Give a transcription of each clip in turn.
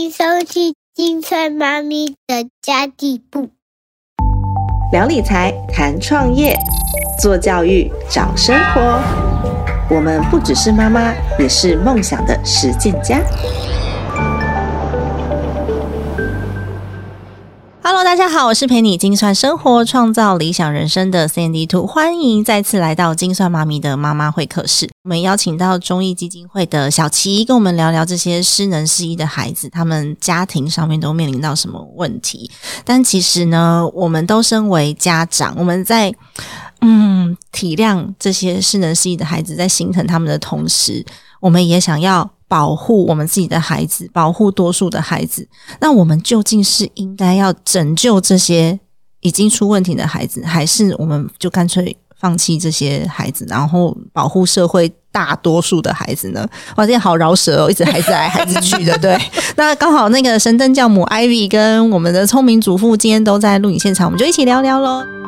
迎收听金川妈咪的家地部。聊理财，谈创业，做教育，找生活。我们不只是妈妈，也是梦想的实践家。Hello，大家好，我是陪你精算生活、创造理想人生的 Sandy Two，欢迎再次来到精算妈咪的妈妈会客室。我们邀请到中义基金会的小琪，跟我们聊聊这些失能失忆的孩子，他们家庭上面都面临到什么问题。但其实呢，我们都身为家长，我们在嗯体谅这些失能失忆的孩子，在心疼他们的同时，我们也想要。保护我们自己的孩子，保护多数的孩子。那我们究竟是应该要拯救这些已经出问题的孩子，还是我们就干脆放弃这些孩子，然后保护社会大多数的孩子呢？哇，这好饶舌哦，一直孩子来孩子去的。对，那刚好那个神灯教母 Ivy 跟我们的聪明主妇今天都在录影现场，我们就一起聊聊喽。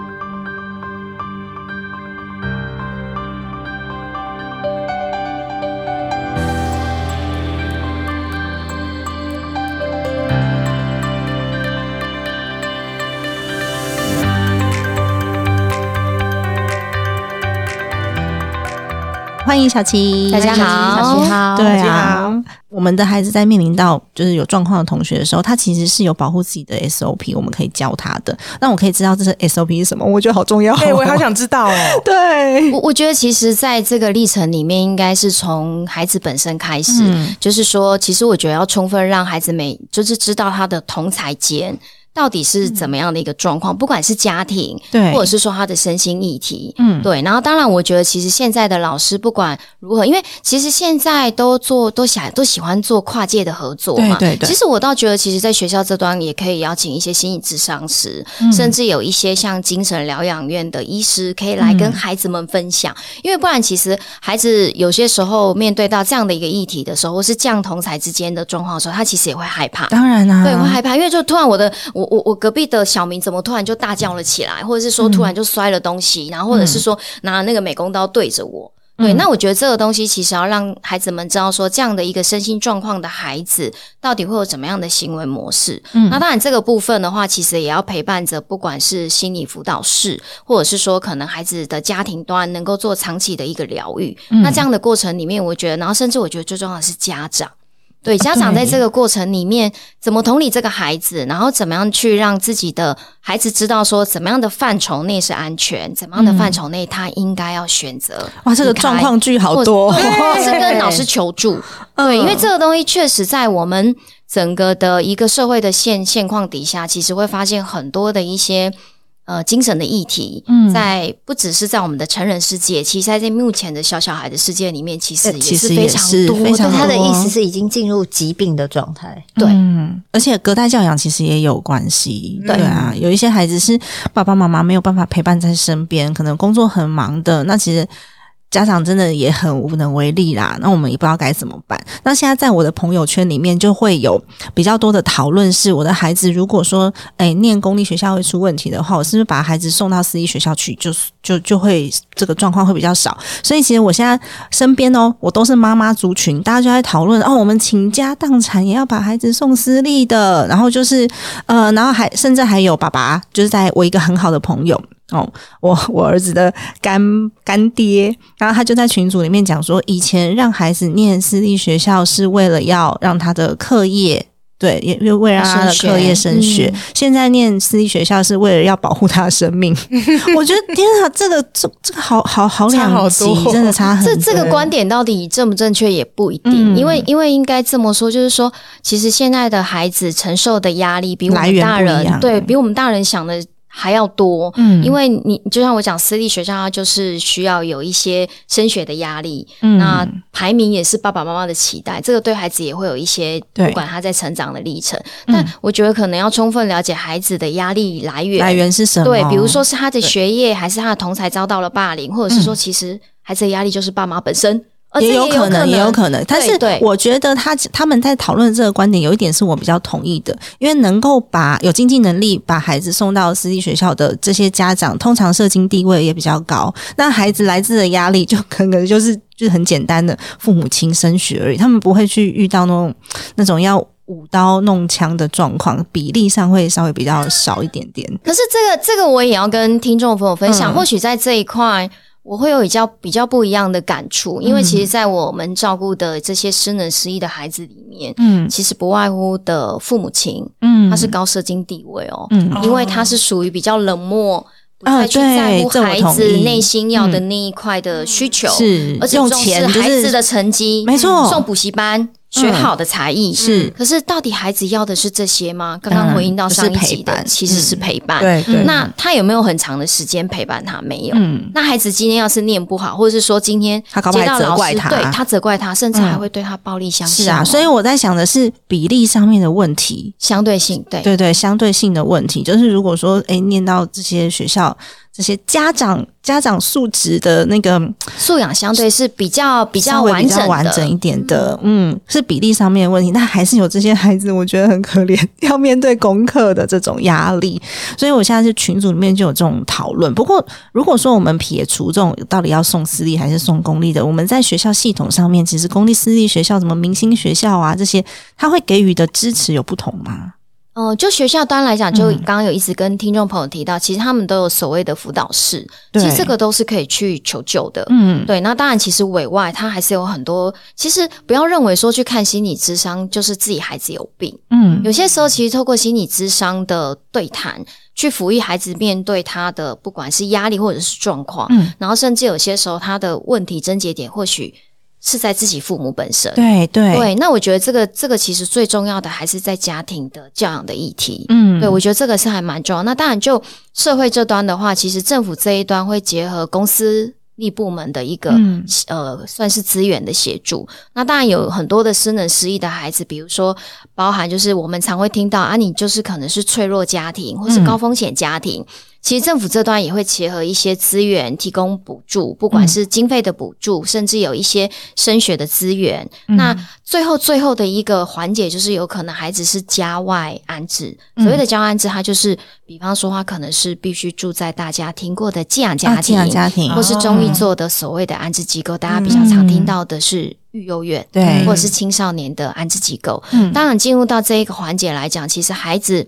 欢迎小琪，大家好，小琪好，对啊，我们的孩子在面临到就是有状况的同学的时候，他其实是有保护自己的 SOP，我们可以教他的。那我可以知道这是 SOP 是什么？我觉得好重要，哎，我好想知道哦。对，我我觉得其实在这个历程里面，应该是从孩子本身开始，就是说，其实我觉得要充分让孩子每就是知道他的同才间。到底是怎么样的一个状况？不管是家庭，对，或者是说他的身心议题，嗯，对。然后，当然，我觉得其实现在的老师不管如何，因为其实现在都做都想都喜欢做跨界的合作嘛。对对。其实我倒觉得，其实，在学校这端也可以邀请一些心理智商师，甚至有一些像精神疗养院的医师，可以来跟孩子们分享。因为不然，其实孩子有些时候面对到这样的一个议题的时候，或是这样同才之间的状况的时候，他其实也会害怕。当然啦，对，会害怕，因为就突然我的我。我我我隔壁的小明怎么突然就大叫了起来，或者是说突然就摔了东西，然后或者是说拿那个美工刀对着我。对，那我觉得这个东西其实要让孩子们知道，说这样的一个身心状况的孩子到底会有怎么样的行为模式。嗯，那当然这个部分的话，其实也要陪伴着，不管是心理辅导室，或者是说可能孩子的家庭端能够做长期的一个疗愈。那这样的过程里面，我觉得，然后甚至我觉得最重要的是家长。对家长在这个过程里面怎么同理这个孩子，然后怎么样去让自己的孩子知道说怎么样的范畴内是安全，怎么样的范畴内他应该要选择。哇，这个状况剧好多，是跟老师求助。对，因为这个东西确实在我们整个的一个社会的现现况底下，其实会发现很多的一些。呃，精神的议题，在不只是在我们的成人世界，其实在目前的小小孩的世界里面，其实也是非常多。他的意思是已经进入疾病的状态，对，而且隔代教养其实也有关系。对啊，有一些孩子是爸爸妈妈没有办法陪伴在身边，可能工作很忙的，那其实。家长真的也很无能为力啦，那我们也不知道该怎么办。那现在在我的朋友圈里面，就会有比较多的讨论，是我的孩子如果说，哎，念公立学校会出问题的话，我是不是把孩子送到私立学校去，就就就会这个状况会比较少。所以其实我现在身边哦，我都是妈妈族群，大家就在讨论哦，我们倾家荡产也要把孩子送私立的，然后就是呃，然后还甚至还有爸爸，就是在我一个很好的朋友。哦，我我儿子的干干爹，然后他就在群组里面讲说，以前让孩子念私立学校是为了要让他的课业，对，也为为了他的课业升学。现在念私立学校是为了要保护他的生命。我觉得天啊，这个这这个好好好两极，真的 差很。这这个观点到底正不正确也不一定，因为因为应该这么说，就是说，其实现在的孩子承受的压力比我们大人对比我们大人想的。还要多，嗯，因为你就像我讲，私立学校它就是需要有一些升学的压力，嗯，那排名也是爸爸妈妈的期待，这个对孩子也会有一些，不管他在成长的历程，但我觉得可能要充分了解孩子的压力来源，来源是什么？对，比如说是他的学业，还是他的同才遭到了霸凌，或者是说其实孩子的压力就是爸妈本身。也有可能，也有可能，但是我觉得他他们在讨论这个观点，有一点是我比较同意的，因为能够把有经济能力把孩子送到私立学校的这些家长，通常社经地位也比较高，那孩子来自的压力就可能就是 就是很简单的父母亲升学而已，他们不会去遇到那种那种要。舞刀弄枪的状况，比例上会稍微比较少一点点。可是这个这个我也要跟听众朋友分享，嗯或许在这一块。我会有比较比较不一样的感触，因为其实，在我们照顾的这些失能失忆的孩子里面，嗯。其实不外乎的父母亲，嗯。他是高社经地位哦，嗯。因为他是属于比较冷漠，不啊太去在乎孩子内心要的那一块的需求，是而且重视孩子的成绩，没错。送补习班。学好的才艺。是。可是到底孩子要的是这些吗？刚刚回应到上一就是集的，陪伴。其实是陪伴。对对，那他有没有很长的时间陪伴他？没有。嗯。那孩子今天要是念不好，或者是说今天接到老责怪他师对他责怪他，甚至嗯。还会对他暴力相向、是啊，所以我在想的是比例上面的问题。相对性对。对对，相对性的问题，就是如果说，诶念到这些学校，这些家长家长素质的那个素养相对是比较比较完整，完整一点的，嗯，是比例上面的问题，但还是有这些孩子，我觉得很可怜，要面对功课的这种压力，所以我现在是群组里面就有这种讨论。不过，如果说我们撇除这种到底要送私立还是送公立的，我们在学校系统上面，其实公立私立学校，什么明星学校啊这些，他会给予的支持有不同吗？哦，就学校端来讲，就嗯刚刚有一直跟听众朋友提到，其实他们都有所谓的辅导室，其实这个都是可以去求救的。嗯，对，那当然，其实委外他还是有很多。其实不要认为说去看心理咨商就是自己孩子有病，嗯有些时候其实透过心理咨商的对谈，去抚育孩子面对他的不管是压力或者是状况，嗯，然后甚至有些时候他的问题症结点或许是在自己父母本身。对对对，那我觉得这个这个其实最重要的还是在家庭的教养的议题。嗯对，我觉得这个是还蛮重要。那当然，就社会这端的话，其实政府这一端会结合公司立部门的一个、嗯呃，算是资源的协助。那当然有很多的失能失忆的孩子，比如说包含就是我们常会听到啊，你就是可能是脆弱家庭或是嗯高风险家庭。其实政府这端也会结合一些资源提供补助，不管是经费的补助，甚至有一些升学的资源。那最后最后的一个环节，就是有可能孩子是家外安置。所谓的家外安置，它就是比方说，他可能是必须住在大家听过的寄养家啊寄庭，养家庭或是中医做的所谓的安置机构，大家比较常听到的是育幼院，对或者是青少年的安置机构。嗯当然，进入到这一个环节来讲，其实孩子。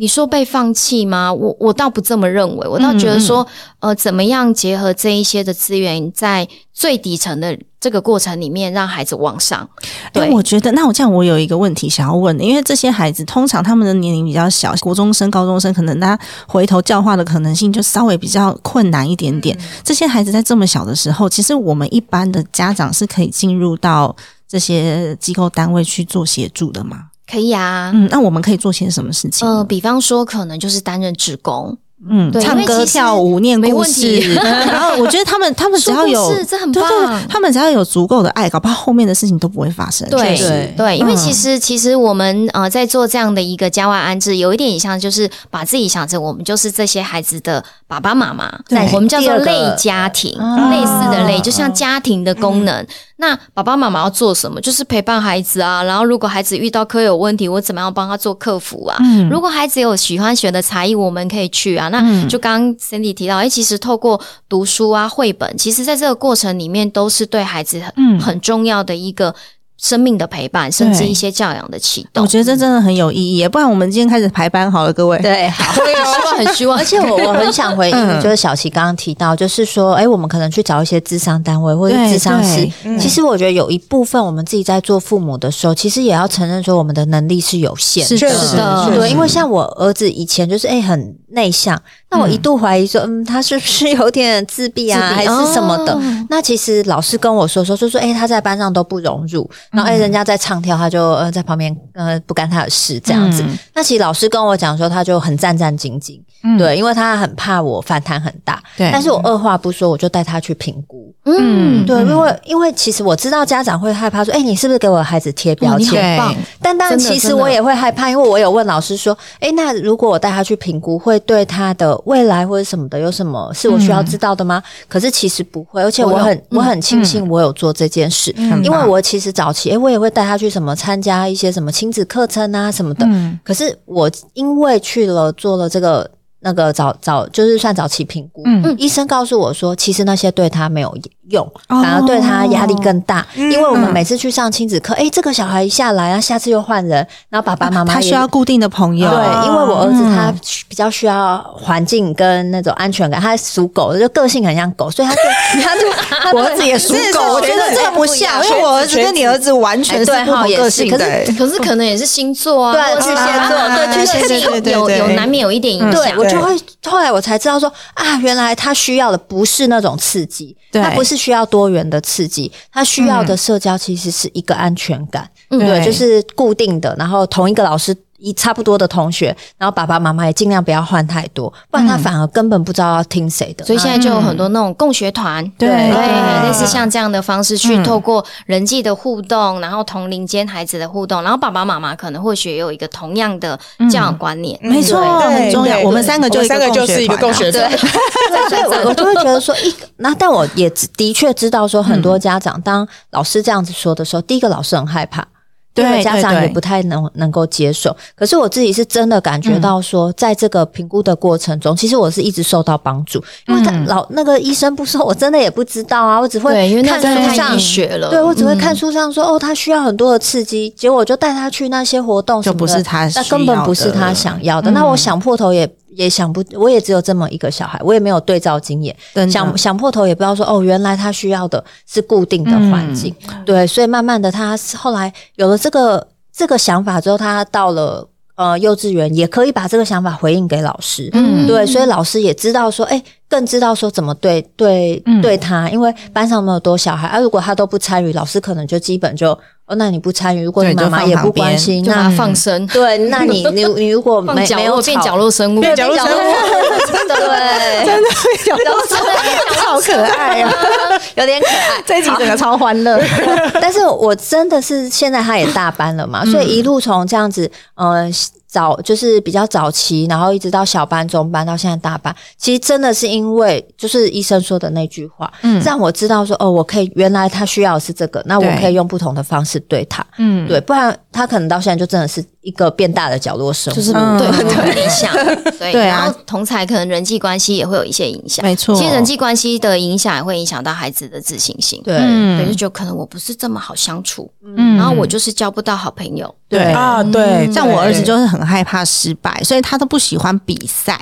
你说被放弃吗？我我倒不这么认为，我倒觉得说，呃，怎么样结合这一些的资源，在最底层的这个过程里面，让孩子往上。哎、对，我觉得那我这样，我有一个问题想要问的，因为这些孩子通常他们的年龄比较小，国中生、高中生，可能他回头教化的可能性就稍微比较困难一点点。这些孩子在这么小的时候，其实我们一般的家长是可以进入到这些机构单位去做协助的吗？可以啊。嗯，那我们可以做些什么事情？呃，比方说，可能就是担任职工，嗯，唱歌、跳舞、念故事，然后我觉得他们他们只要有这很对对棒。他们只要有足够的爱，搞不好后面的事情都不会发生。对对。对，因为嗯。其实其实我们呃在做这样的一个家外安置，有一点也像就是把自己想成我们就是这些孩子的爸爸妈妈，对。我们叫做类家庭，啊类似的类，就像家庭的功能。那爸爸妈妈要做什么？就是陪伴孩子啊。然后如果孩子遇到科有问题，我怎么样帮他做客服啊？嗯如果孩子有喜欢学的才艺，我们可以去啊。那嗯就刚刚 Cindy 提到，哎，其实透过读书啊、绘本，其实在这个过程里面都是对孩子很、嗯很重要的一个生命的陪伴，甚至一些教养的启动。我觉得这真的很有意义，不然我们今天开始排班好了，各位。对，好。希望很希望，而且我我很想回嗯应，就是小琪刚刚提到，就是说，哎，我们可能去找一些智商单位或者智商师其实我觉得有一部分我们自己在做父母的时候，其实也要承认说我们的能力是有限的。是的确实对，因为像我儿子以前就是哎、很内向，那我一度怀疑说，嗯，他是不是有点自闭啊，闭还是什么的？哦那其实老师跟我说说，就说哎、他在班上都不融入，然后哎、人家在唱跳，他就呃在旁边呃不干他的事这样子。嗯那其实老师跟我讲说，他就很战战兢兢，嗯对，因为他很怕我反弹很大。对但是我二话不说，我就带他去评估。嗯，对，因为因为其实我知道家长会害怕说，哎、你是不是给我的孩子贴标签？棒，但当然，其实我也会害怕，因为我有问老师说，诶，那如果我带他去评估，会对他的未来或者什么的有什么是我需要知道的吗？可是其实不会，而且我很我很庆幸我有做这件事，很因为我其实早期，诶，我也会带他去什么参加一些什么亲子课程啊什么的。嗯可是我因为去了做了这个那个早早就是算早期评估，嗯医生告诉我说，其实那些对他没有用，哦反而对他压力更大。嗯因为我们每次去上亲子课，诶，这个小孩一下来啊，下次又换人，然后爸爸妈妈他需要固定的朋友，对，因为我儿子嗯他比较需要环境跟那种安全感，他属狗的，就个性很像狗，所以他对 他就他对我儿子也属狗，我觉得这个不像，因为我儿子跟你儿子完全是不同个性的、哎欸。可是可能也是星座啊，巨蟹座啊对巨蟹对对对有有难免有一点影响。就会后来我才知道说啊，原来他需要的不是那种刺激，对。他不是需要多元的刺激，他需要的社交其实是一个安全感，嗯，对。就是固定的，然后同一个老师。一差不多的同学，然后爸爸妈妈也尽量不要换太多，不然他反而根本不知道要听谁的。所以现在就有很多那种共学团，对。类似像这样的方式去嗯。透过人际的互动，然后同龄间孩子的互动，然后爸爸妈妈可能或许也有一个同样的教养观念，没错，很重要。我们三个就三个就是一个共学团。啊，对，所以我我就会觉得说，一个那但我也的确知道说，很多家长当老师这样子说的时候，第一个老师很害怕。第二个对家长也不太能能够接受，可是我自己是真的感觉到说，在这个评估的过程中，其实我是一直受到帮助，因为他嗯。老那个医生不说，我真的也不知道啊，我只会看书上学了，对我只会看书上说、哦，他需要很多的刺激，结果我就带他去那些活动什么的，就不是他那根本不是他想要的。那我想破头也也想不，我也只有这么一个小孩，我也没有对照经验，想想破头也不知道说哦，原来他需要的是固定的环境，对，所以慢慢的他后来有了这个这个想法之后，他到了。呃，幼稚园也可以把这个想法回应给老师，嗯。对，所以老师也知道说，哎、更知道说怎么对对、嗯。对他，因为班上那么多小孩，啊，如果他都不参与，老师可能就基本就，哦，那你不参与，如果你妈妈也不关心，那放生，对，那你 你你如果没没有落变角落生物，变角落生物。真的。对，真的好可爱啊！有点可爱。这一集整个超欢乐。但是我真的是现在他也大班了嘛，所以一路从这样子，呃，早就是比较早期，然后一直到小班、中班，到现在大班，其实真的是因为就是医生说的那句话，嗯。让我知道说，哦，我可以原来他需要的是这个，那我可以用不同的方式对他，嗯，对，不然他可能到现在就真的是一个变大的角落生活，就是嗯。对很理想，对 对啊。然后同才可能人际关系也会有一些影响，没错。其实人际关系的影响也会影响到孩子的自信心，对。嗯。对，就觉得可能我不是这么好相处，嗯。然后我就是交不到好朋友，对。啊，对，像我儿子就是很害怕失败，所以他都不喜欢比赛。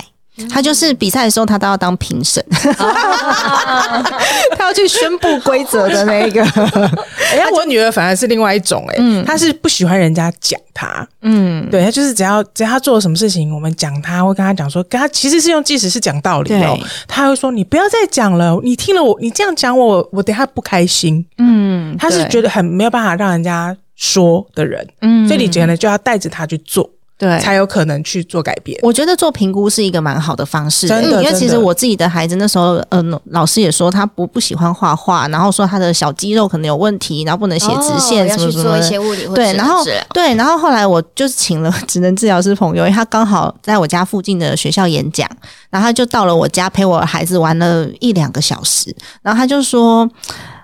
他就是比赛的时候，他都要当评审，他 要去宣布规则的那一个。哎呀，我女儿反而是另外一种、哎、她是不喜欢人家讲她，嗯，对她就是只要只要她做了什么事情，我们讲她，会跟她讲说，跟她其实是用即使是讲道理哦对，她会说你不要再讲了，你听了我你这样讲我，我等下不开心。嗯，她是觉得很没有办法让人家说的人，嗯。所以你可能就要带着她去做，对才有可能去做改变。我觉得做评估是一个蛮好的方式、真的因为其实我自己的孩子那时候，嗯、老师也说他不不喜欢画画，然后说他的小肌肉可能有问题，然后不能写直线什么什么的。去做一些物理或对，然后。对，然后后来我就请了职能治疗师朋友，因为他刚好在我家附近的学校演讲，然后他就到了我家陪我孩子玩了一两个小时，然后他就说：“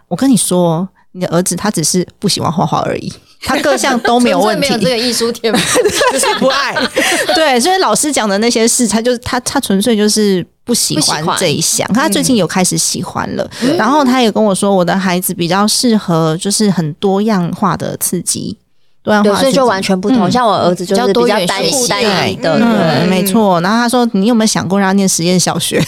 我跟你说，你的儿子他只是不喜欢画画而已，他各项都没有问题。”没有这个艺术天赋，就是不爱，对，所以老师讲的那些事，他就是他他纯粹就是不喜欢这一项。他最近有开始喜欢了，然后他也跟我说，我的孩子比较适合就是很多样化的刺激，多样化所以就完全不同。嗯。像我儿子就是比较单单一的，嗯，对，没错。然后他说：“你有没有想过让他念实验小学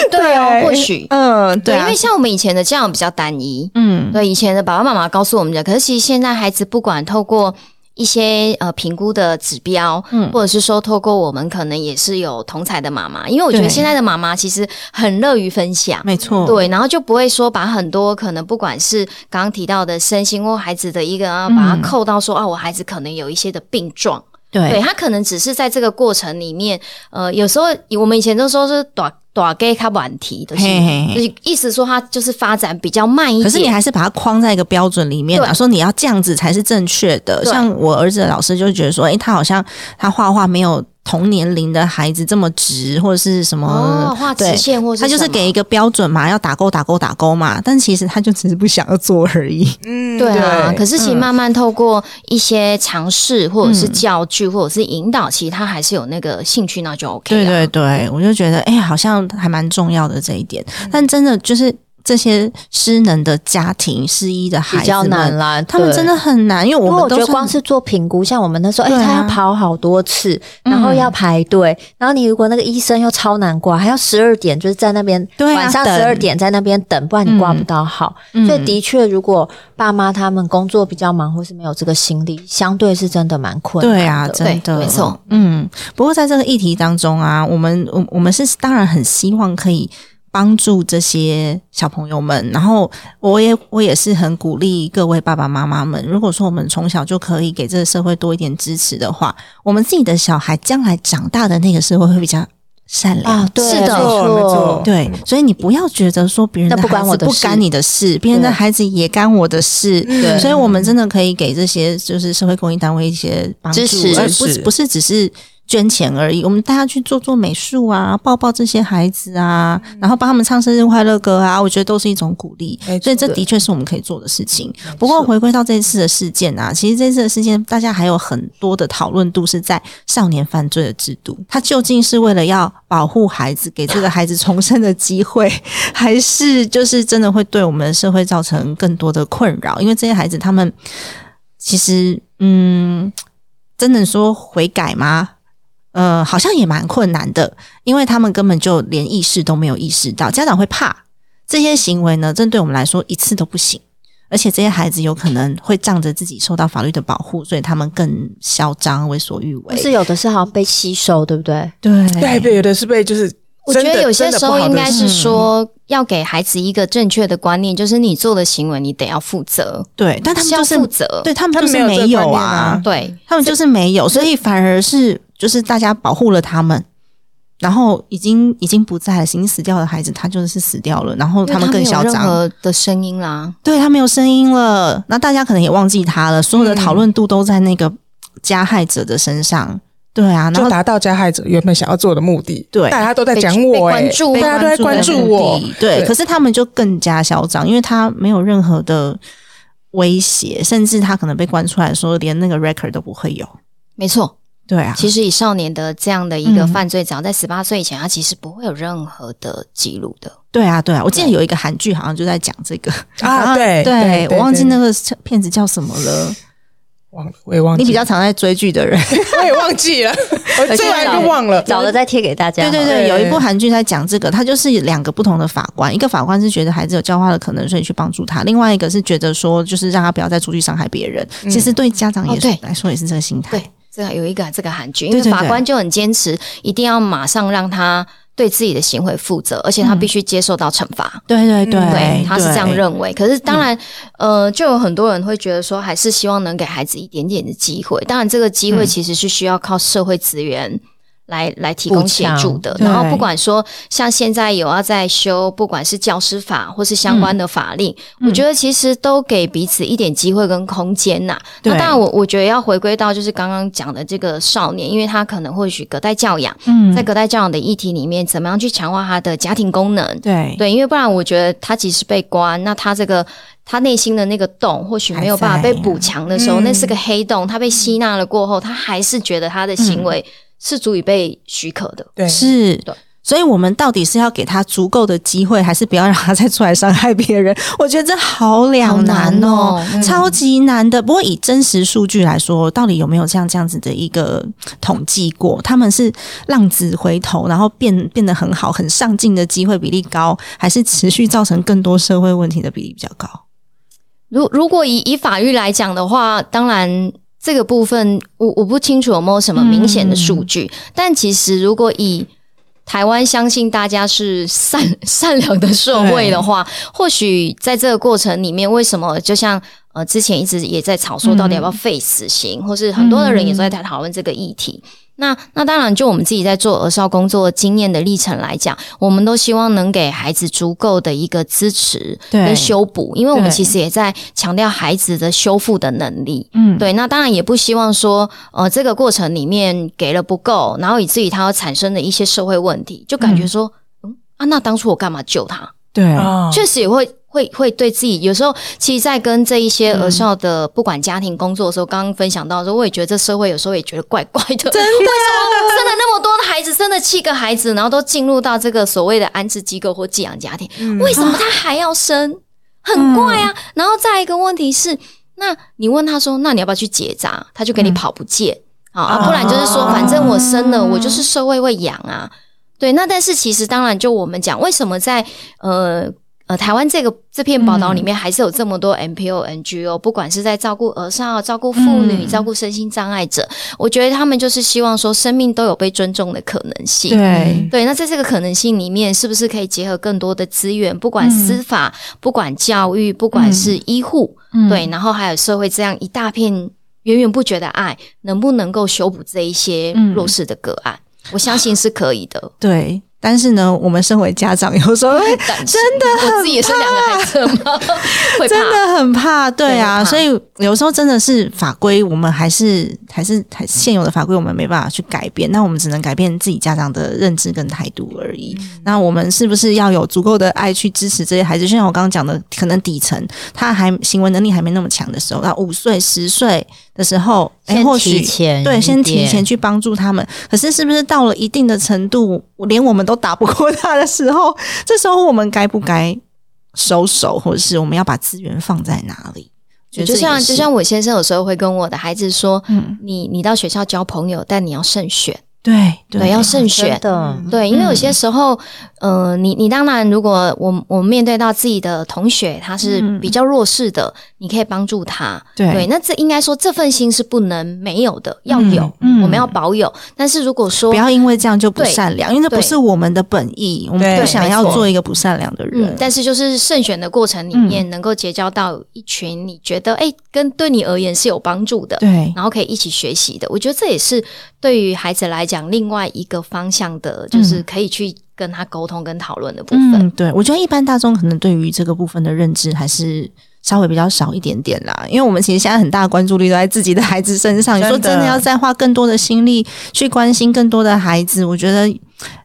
对哦，或许？”嗯，对因为，像我们以前的教养比较单一，嗯，对，以前的爸爸妈妈告诉我们的，可是其实现在孩子不管透过一些呃评估的指标，嗯。或者是说透过我们可能也是有同才的妈妈，因为我觉得对。现在的妈妈其实很乐于分享。没错，对，然后就不会说把很多可能不管是刚刚提到的身心或孩子的一个啊，把它嗯。扣到说啊，我孩子可能有一些的病状，对。对他可能只是在这个过程里面，呃，有时候我们以前都说是短短给他晚提的，就是意思说他就是发展比较慢一点。可是你还是把它框在一个标准里面啊，说你要这样子才是正确的。像我儿子的老师就觉得说，诶，他好像他画画没有同年龄的孩子这么直，或者是什么哦，画直线或是他就是给一个标准嘛，要打勾打勾打勾嘛，但其实他就只是不想要做而已。嗯，对啊，可是其实慢慢透过一些尝试，或者是教具，或者是引导，其实他还是有那个兴趣，那就 OK 对。对对，我就觉得哎、好像还蛮重要的这一点。但真的就是这些失能的家庭、失依的孩比较子们，难啦，他们真的很难，因为我觉得光是做评估，像我们那时候，哎、他要跑好多次，然后要排队，然后你如果那个医生又超难挂，还要十二点就是在那边，晚上十二点在那边等，不然你挂不到号。嗯所以的确，如果爸妈他们工作比较忙，或是没有这个心力，相对是真的蛮困难的。对啊，真的没错。嗯，不过在这个议题当中啊，我们我我们是当然很希望可以帮助这些小朋友们，然后我也我也是很鼓励各位爸爸妈妈们，如果说我们从小就可以给这个社会多一点支持的话，我们自己的小孩将来长大的那个社会会比较善良。啊，对，是的。没没错。错，对，所以你不要觉得说别人的那不关孩子我的事。不干你的事，别人的孩子也干我的事。对。所以我们真的可以给这些就是社会公益单位一些帮助，支持而支持。不不是只是捐钱而已。我们大家去做做美术啊，抱抱这些孩子啊，然后帮他们唱生日快乐歌啊，我觉得都是一种鼓励。所以这的确是我们可以做的事情。不过回归到这次的事件啊，其实这次的事件大家还有很多的讨论度是在少年犯罪的制度，它究竟是为了要保护孩子，给这个孩子重生的机会，还是就是真的会对我们的社会造成更多的困扰？因为这些孩子他们其实嗯，真的说悔改吗？呃，好像也蛮困难的，因为他们根本就连意识都没有意识到，家长会怕这些行为呢，针对我们来说一次都不行。而且这些孩子有可能会仗着自己受到法律的保护，所以他们更嚣张、为所欲为。是有的是好像被吸收，对不对？对对，被有的是被就是，我觉得有些时候应该是说，要给孩子一个正确的观念，就是你做的行为，你得要负责，对，但他们就是负责。对他们就是没有啊。啊，对，他们就是没有，所以反而是就是大家保护了他们，然后已经已经不在了，已经死掉的孩子，他就是死掉了，然后他们更嚣张，何的声音啦。对他没有声音了，那大家可能也忘记他了，所有的讨论度都在那个加害者的身上，对啊，然后就达到加害者原本想要做的目的。对大家都在讲我，哎大家都在关注我。对，对可是他们就更加嚣张，因为他没有任何的威胁，甚至他可能被关出来说连那个 record 都不会有。没错，对啊，其实以少年的这样的一个嗯犯罪，只要在十八岁以前，他其实不会有任何的记录的。对啊，对啊，我记得有一个韩剧好像就在讲这个啊 对对对对我忘记那个片子叫什么了。忘了我也忘记，你比较常在追剧的人，我也忘记了，我追完就忘了。找了再贴给大家。对对对，有一部韩剧在讲这个，他就是两个不同的法官，一个法官是觉得孩子有教化的可能，所以去帮助他；，另外一个是觉得说，就是让他不要再出去伤害别人。其实对家长也是、哦来说也是这个心态。对，这个有一个这个韩剧，因为法官就很坚持，一定要马上让他对自己的行为负责，而且他必须接受到惩罚。对对对对，他是这样认为。可是当然，呃，就有很多人会觉得说，还是希望能给孩子一点点的机会。当然，这个机会其实是需要靠社会资源。来来提供协助的，然后不管说像现在有要在修，不管是教师法或是相关的法令，我觉得其实都给彼此一点机会跟空间呐。那对。当然我，我觉得要回归到就是刚刚讲的这个少年，因为他可能或许隔代教养，嗯。在隔代教养的议题里面，怎么样去强化他的家庭功能？对。对，因为不然我觉得他即使被关，那他这个他内心的那个洞或许没有办法被补强的时候，那是个黑洞。他被吸纳了过后，他还是觉得他的行为是足以被许可的。对，是对。所以，我们到底是要给他足够的机会，还是不要让他再出来伤害别人？我觉得这好两难哦，难哦嗯超级难的。不过，以真实数据来说，到底有没有像这样子的一个统计过？他们是浪子回头，然后变变得很好、很上进的机会比例高，还是持续造成更多社会问题的比例比较高？如如果以以法律来讲的话，当然这个部分我我不清楚有没有什么明显的数据，但其实如果以台湾相信大家是善 善良的社会的话，或许在这个过程里面，为什么就像呃之前一直也在吵说到底要不要废死刑，或是很多的人也都在讨论这个议题。那那当然，就我们自己在做儿少工作经验的历程来讲，我们都希望能给孩子足够的一个支持对。跟修补，因为我们其实也在强调孩子的修复的能力。嗯，对，那当然也不希望说，呃，这个过程里面给了不够，然后以至于他要产生的一些社会问题，就感觉说，嗯啊，那当初我干嘛救他？对，啊，确实也会会会对自己有时候，其实，在跟这一些儿少的不管家庭工作的时候，刚刚分享到的时候，我也觉得这社会有时候也觉得怪怪的，真的，为什么生了那么多的孩子，生了七个孩子，然后都进入到这个所谓的安置机构或寄养家庭，为什么他还要生？很怪啊。然后再一个问题是，那你问他说，那你要不要去结扎？他就给你跑不见啊，不然就是说，反正我生了，我就是社会会养啊。对，那但是其实当然，就我们讲，为什么在呃。呃，台湾这个这篇报道里面还是有这么多 NPO、NGO，不管是在照顾儿少、照顾妇女、照顾身心障碍者，我觉得他们就是希望说，生命都有被尊重的可能性。对对，那在这个可能性里面，是不是可以结合更多的资源，不管司法、不管教育、不管是医护，对，然后还有社会这样一大片源源不绝的爱，能不能够修补这一些弱势的个案？我相信是可以的。对。但是呢，我们身为家长，有时候真的我自己也是两个孩子吗？真的很怕，对啊，所以有时候真的是法规，我们还是还是还现有的法规，我们没办法去改变，那我们只能改变自己家长的认知跟态度而已。那我们是不是要有足够的爱去支持这些孩子？就像我刚刚讲的，可能底层他还行为能力还没那么强的时候，那五岁十岁的时候，哎，或许对，先提前去帮助他们。可是是不是到了一定的程度，连我们都打不过他的时候，这时候我们该不该收手，或者是我们要把资源放在哪里？就像就像我先生有时候会跟我的孩子说：“嗯，你你到学校交朋友，但你要慎选。”对对，要慎选的。对，因为有些时候，呃，你你当然，如果我我面对到自己的同学，他是比较弱势的，你可以帮助他。对，那这应该说这份心是不能没有的，要有，我们要保有。但是如果说不要因为这样就不善良，因为这不是我们的本意，我们不想要做一个不善良的人。但是就是慎选的过程里面，能够结交到一群你觉得哎，跟对你而言是有帮助的，对，然后可以一起学习的。我觉得这也是对于孩子来讲。讲另外一个方向的，就是可以去跟他沟通跟讨论的部分。对我觉得一般大众可能对于这个部分的认知还是稍微比较少一点点啦。因为我们其实现在很大的关注力都在自己的孩子身上。你说真的要再花更多的心力去关心更多的孩子，我觉得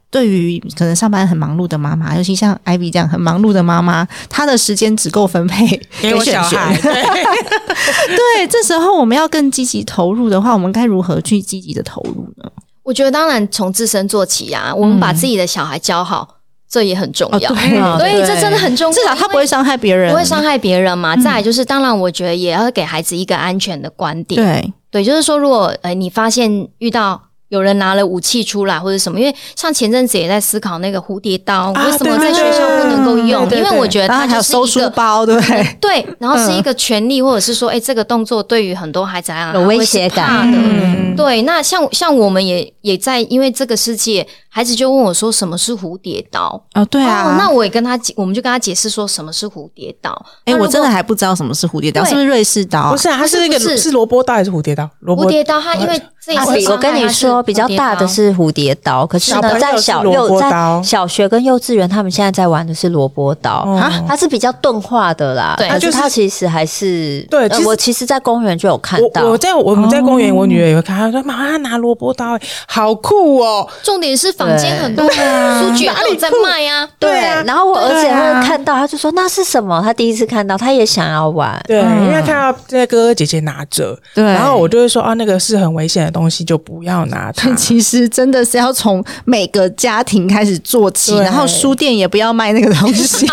对于可能上班很忙碌的妈妈，尤其像艾比这样很忙碌的妈妈，她的时间只够分配 给小孩。对，这时候我们要更积极投入的话，我们该如何去积极的投入呢？我觉得当然从自身做起呀，我们把自己的小孩教好，这也很重要。所以这真的很重要，至少他不会伤害别人，不会伤害别人嘛。再来就是，当然我觉得也要给孩子一个安全的观点。对对，就是说，如果呃你发现遇到。有人拿了武器出来或者什么，因为像前阵子也在思考那个蝴蝶刀为什么在学校不能够用，因为我觉得它还有收书包，对 对，然后是一个权利，或者是说，哎，这个动作对于很多孩子来讲有威胁感的。对，那像像我们也也在，因为这个世界。孩子就问我说：“什么是蝴蝶刀？”哦，对啊，那我也跟他，我们就跟他解释说什么是蝴蝶刀。哎，我真的还不知道什么是蝴蝶刀，是不是瑞士刀？不是啊，它是那个是萝卜刀还是蝴蝶刀？蝴蝶刀，它因为这一我跟你说，比较大的是蝴蝶刀，可是呢，在小幼在小学跟幼稚园，他们现在在玩的是萝卜刀啊，它是比较钝化的啦。对，就是它其实还是对。我其实，在公园就有看到。我在我们在公园，我女儿也会看，她说：“妈妈拿萝卜刀，好酷哦！”重点是。房间很多书卷哪里在卖呀？对，然后我儿子也会看到，他就说那是什么？他第一次看到，他也想要玩。对，因为看到这些哥哥姐姐拿着，对，然后我就会说啊，那个是很危险的东西，就不要拿它。其实真的是要从每个家庭开始做起，然后书店也不要卖那个东西，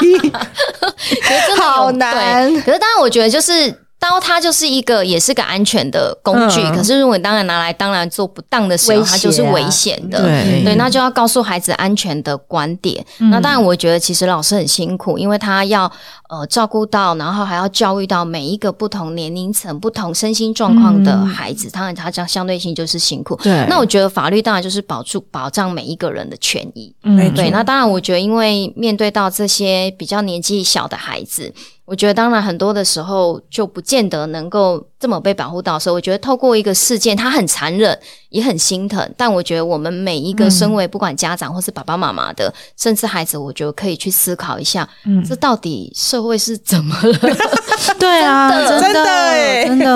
好难。可是当然，我觉得就是。刀它就是一个，也是个安全的工具。可是如果你当然拿来，当然做不当的时候，它就是危险的。对，那就要告诉孩子安全的观点。那当然，我觉得其实老师很辛苦，因为他要呃照顾到，然后还要教育到每一个不同年龄层、不同身心状况的孩子。当然，他这样相对性就是辛苦。对，那我觉得法律当然就是保住、保障每一个人的权益。嗯，对。那当然，我觉得因为面对到这些比较年纪小的孩子。我觉得当然很多的时候就不见得能够这么被保护到的时候，我觉得透过一个事件，它很残忍，也很心疼。但我觉得我们每一个身为不管家长或是爸爸妈妈的，甚至孩子，我觉得可以去思考一下，这到底社会是怎么了？对啊，真的，真的，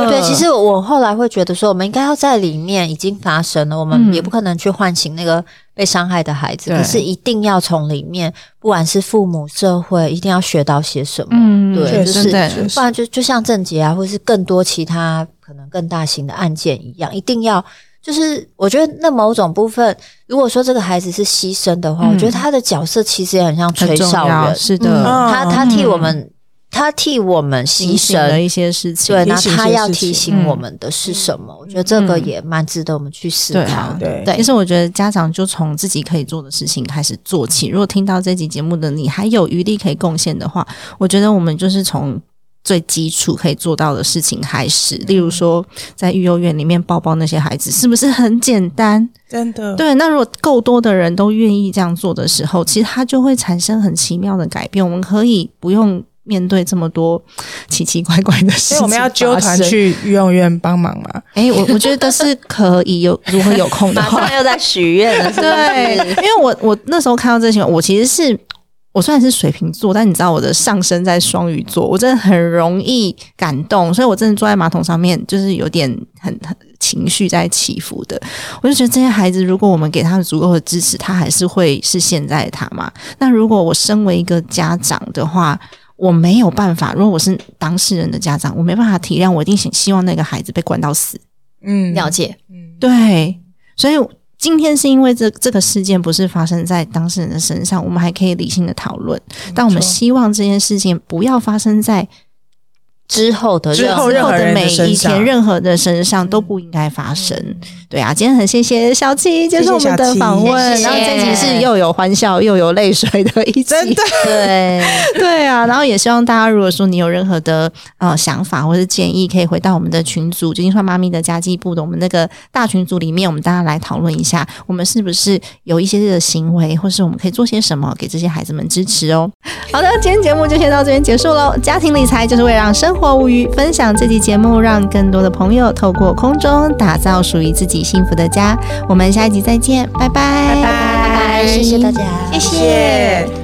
对。其实我后来会觉得说，我们应该要在里面已经发生了，我们也不可能去唤醒那个被伤害的孩子，可是一定要从里面，不管是父母、社会，一定要学到些什么。嗯，对，就是不然就就像郑杰啊，或是更多其他可能更大型的案件一样，一定要就是我觉得那某种部分，如果说这个孩子是牺牲的话，我觉得他的角色其实也很像吹哨人，是的，他他替我们。他替我们牺牲了一些事情，对，那他要提醒我们的是什么？我觉得这个也蛮值得我们去思考。对，其实我觉得家长就从自己可以做的事情开始做起。如果听到这集节目的你还有余力可以贡献的话，我觉得我们就是从最基础可以做到的事情开始。例如说，在育幼院里面抱抱那些孩子，是不是很简单？真的。对，那如果够多的人都愿意这样做的时候，其实它就会产生很奇妙的改变。我们可以不用。面对这么多奇奇怪怪的事情，我们要揪团去育幼院帮忙吗？哎，我我觉得是可以有，如果有空的话，又在许愿了。对，因为我我那时候看到这些，我其实是我虽然是水瓶座，但你知道我的上升在双鱼座，我真的很容易感动，所以我真的坐在马桶上面，就是有点很很情绪在起伏的。我就觉得这些孩子，如果我们给他们足够的支持，他还是会是现在的他嘛？那如果我身为一个家长的话，我没有办法，如果我是当事人的家长，我没办法体谅，我一定希希望那个孩子被关到死。嗯，了解。嗯，对。所以今天是因为这这个事件不是发生在当事人的身上，我们还可以理性的讨论。但我们希望这件事情不要发生在。之后的之后的每一天，任何的身上都不应该发生。对啊，今天很谢谢小七接受我们的访问，然后这集是又有欢笑又有泪水的一集，真的对 对啊。然后也希望大家，如果说你有任何的呃想法或者建议，可以回到我们的群组，就金算妈咪的家计部的我们那个大群组里面，我们大家来讨论一下，我们是不是有一些的行为，或是我们可以做些什么给这些孩子们支持哦。好的，今天节目就先到这边结束喽。家庭理财就是为了让生活无余，分享这期节目，让更多的朋友透过空中打造属于自己幸福的家。我们下一集再见，拜拜，拜拜，谢谢大家，谢谢。